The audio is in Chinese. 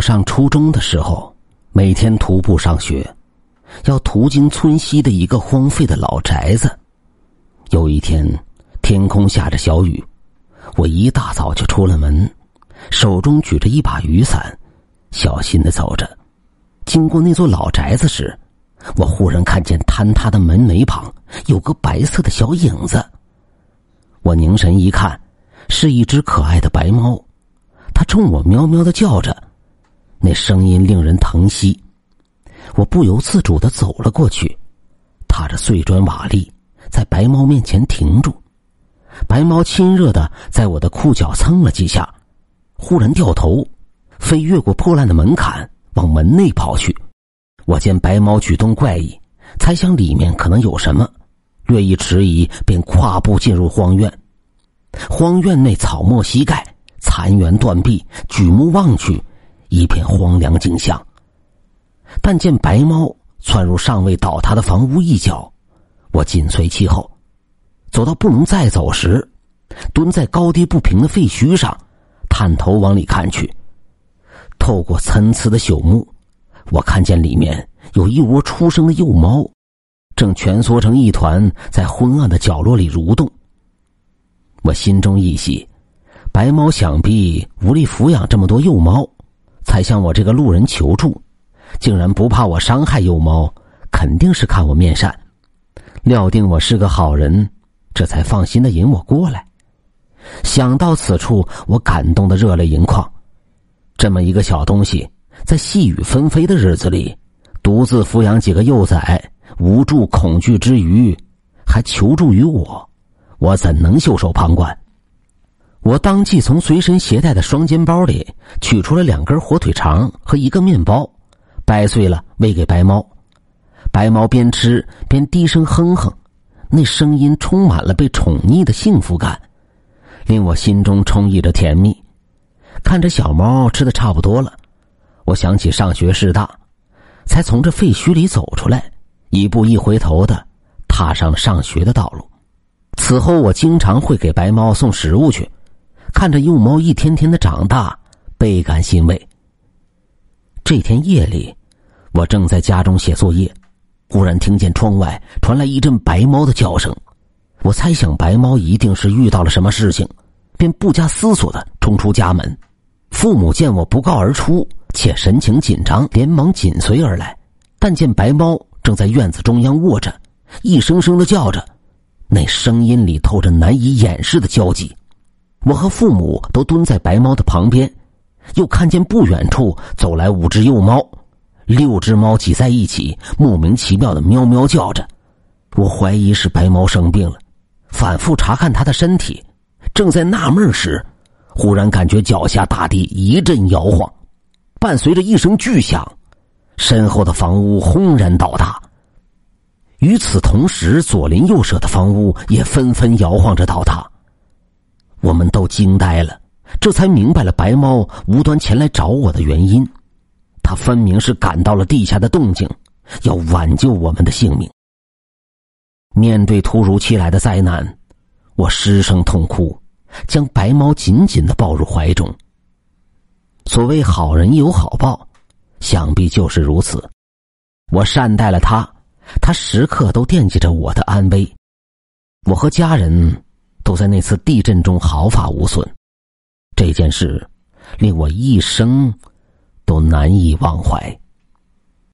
上初中的时候，每天徒步上学，要途经村西的一个荒废的老宅子。有一天，天空下着小雨，我一大早就出了门，手中举着一把雨伞，小心的走着。经过那座老宅子时，我忽然看见坍塌的门楣旁有个白色的小影子。我凝神一看，是一只可爱的白猫，它冲我喵喵的叫着。那声音令人疼惜，我不由自主的走了过去，踏着碎砖瓦砾，在白猫面前停住。白猫亲热的在我的裤脚蹭了几下，忽然掉头，飞越过破烂的门槛，往门内跑去。我见白猫举动怪异，猜想里面可能有什么，略一迟疑，便跨步进入荒院。荒院内草木稀盖，残垣断壁，举目望去。一片荒凉景象。但见白猫窜入尚未倒塌的房屋一角，我紧随其后，走到不能再走时，蹲在高低不平的废墟上，探头往里看去。透过参差的朽木，我看见里面有一窝出生的幼猫，正蜷缩成一团在昏暗的角落里蠕动。我心中一喜，白猫想必无力抚养这么多幼猫。才向我这个路人求助，竟然不怕我伤害幼猫，肯定是看我面善，料定我是个好人，这才放心的引我过来。想到此处，我感动的热泪盈眶。这么一个小东西，在细雨纷飞的日子里，独自抚养几个幼崽，无助恐惧之余，还求助于我，我怎能袖手旁观？我当即从随身携带的双肩包里取出了两根火腿肠和一个面包，掰碎了喂给白猫。白猫边吃边低声哼哼，那声音充满了被宠溺的幸福感，令我心中充溢着甜蜜。看着小猫吃的差不多了，我想起上学事大，才从这废墟里走出来，一步一回头的踏上了上学的道路。此后，我经常会给白猫送食物去。看着幼猫一天天的长大，倍感欣慰。这天夜里，我正在家中写作业，忽然听见窗外传来一阵白猫的叫声。我猜想白猫一定是遇到了什么事情，便不加思索的冲出家门。父母见我不告而出，且神情紧张，连忙紧随而来。但见白猫正在院子中央卧着，一声声的叫着，那声音里透着难以掩饰的焦急。我和父母都蹲在白猫的旁边，又看见不远处走来五只幼猫，六只猫挤在一起，莫名其妙的喵喵叫着。我怀疑是白猫生病了，反复查看它的身体。正在纳闷时，忽然感觉脚下大地一阵摇晃，伴随着一声巨响，身后的房屋轰然倒塌。与此同时，左邻右舍的房屋也纷纷摇晃着倒塌。我们都惊呆了，这才明白了白猫无端前来找我的原因。他分明是感到了地下的动静，要挽救我们的性命。面对突如其来的灾难，我失声痛哭，将白猫紧紧的抱入怀中。所谓好人有好报，想必就是如此。我善待了他，他时刻都惦记着我的安危。我和家人。都在那次地震中毫发无损，这件事令我一生都难以忘怀。